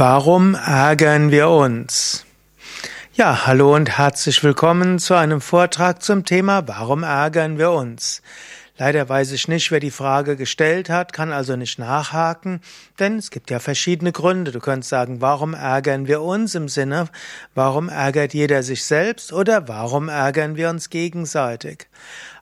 Warum ärgern wir uns? Ja, hallo und herzlich willkommen zu einem Vortrag zum Thema Warum ärgern wir uns? Leider weiß ich nicht, wer die Frage gestellt hat, kann also nicht nachhaken, denn es gibt ja verschiedene Gründe. Du könntest sagen, warum ärgern wir uns im Sinne, warum ärgert jeder sich selbst oder warum ärgern wir uns gegenseitig?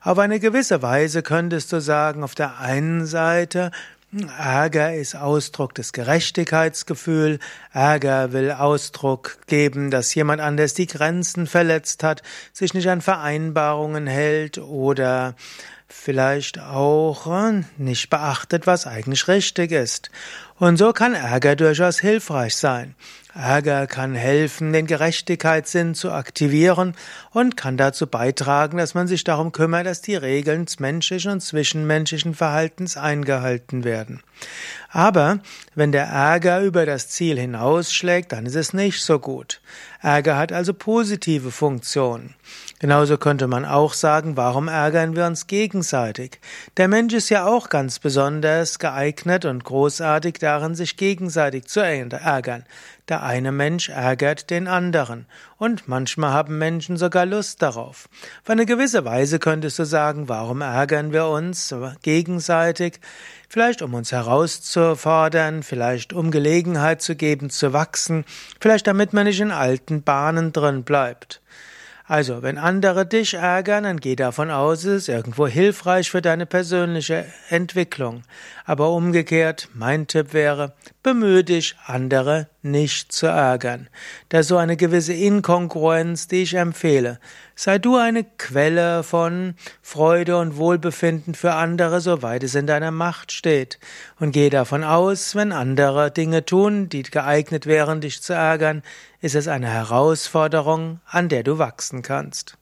Auf eine gewisse Weise könntest du sagen, auf der einen Seite, Ärger ist Ausdruck des Gerechtigkeitsgefühl. Ärger will Ausdruck geben, dass jemand anders die Grenzen verletzt hat, sich nicht an Vereinbarungen hält oder vielleicht auch äh, nicht beachtet, was eigentlich richtig ist. Und so kann Ärger durchaus hilfreich sein. Ärger kann helfen, den Gerechtigkeitssinn zu aktivieren und kann dazu beitragen, dass man sich darum kümmert, dass die Regeln des menschlichen und zwischenmenschlichen Verhaltens eingehalten werden. Aber wenn der Ärger über das Ziel hinausschlägt, dann ist es nicht so gut. Ärger hat also positive Funktionen. Genauso könnte man auch sagen, warum ärgern wir uns gegenseitig? Der Mensch ist ja auch ganz besonders geeignet und großartig darin, sich gegenseitig zu ärgern. Der eine Mensch ärgert den anderen. Und manchmal haben Menschen sogar Lust darauf. Auf eine gewisse Weise könntest du sagen, warum ärgern wir uns gegenseitig? Vielleicht um uns herauszufordern, vielleicht um Gelegenheit zu geben, zu wachsen, vielleicht damit man nicht in alten Bahnen drin bleibt. Also, wenn andere dich ärgern, dann geh davon aus, es ist irgendwo hilfreich für deine persönliche Entwicklung. Aber umgekehrt, mein Tipp wäre, bemühe dich, andere nicht zu ärgern. Ist so eine gewisse Inkongruenz, die ich empfehle. Sei du eine Quelle von Freude und Wohlbefinden für andere, soweit es in deiner Macht steht. Und geh davon aus, wenn andere Dinge tun, die geeignet wären, dich zu ärgern, ist es eine Herausforderung, an der du wachsen kannst.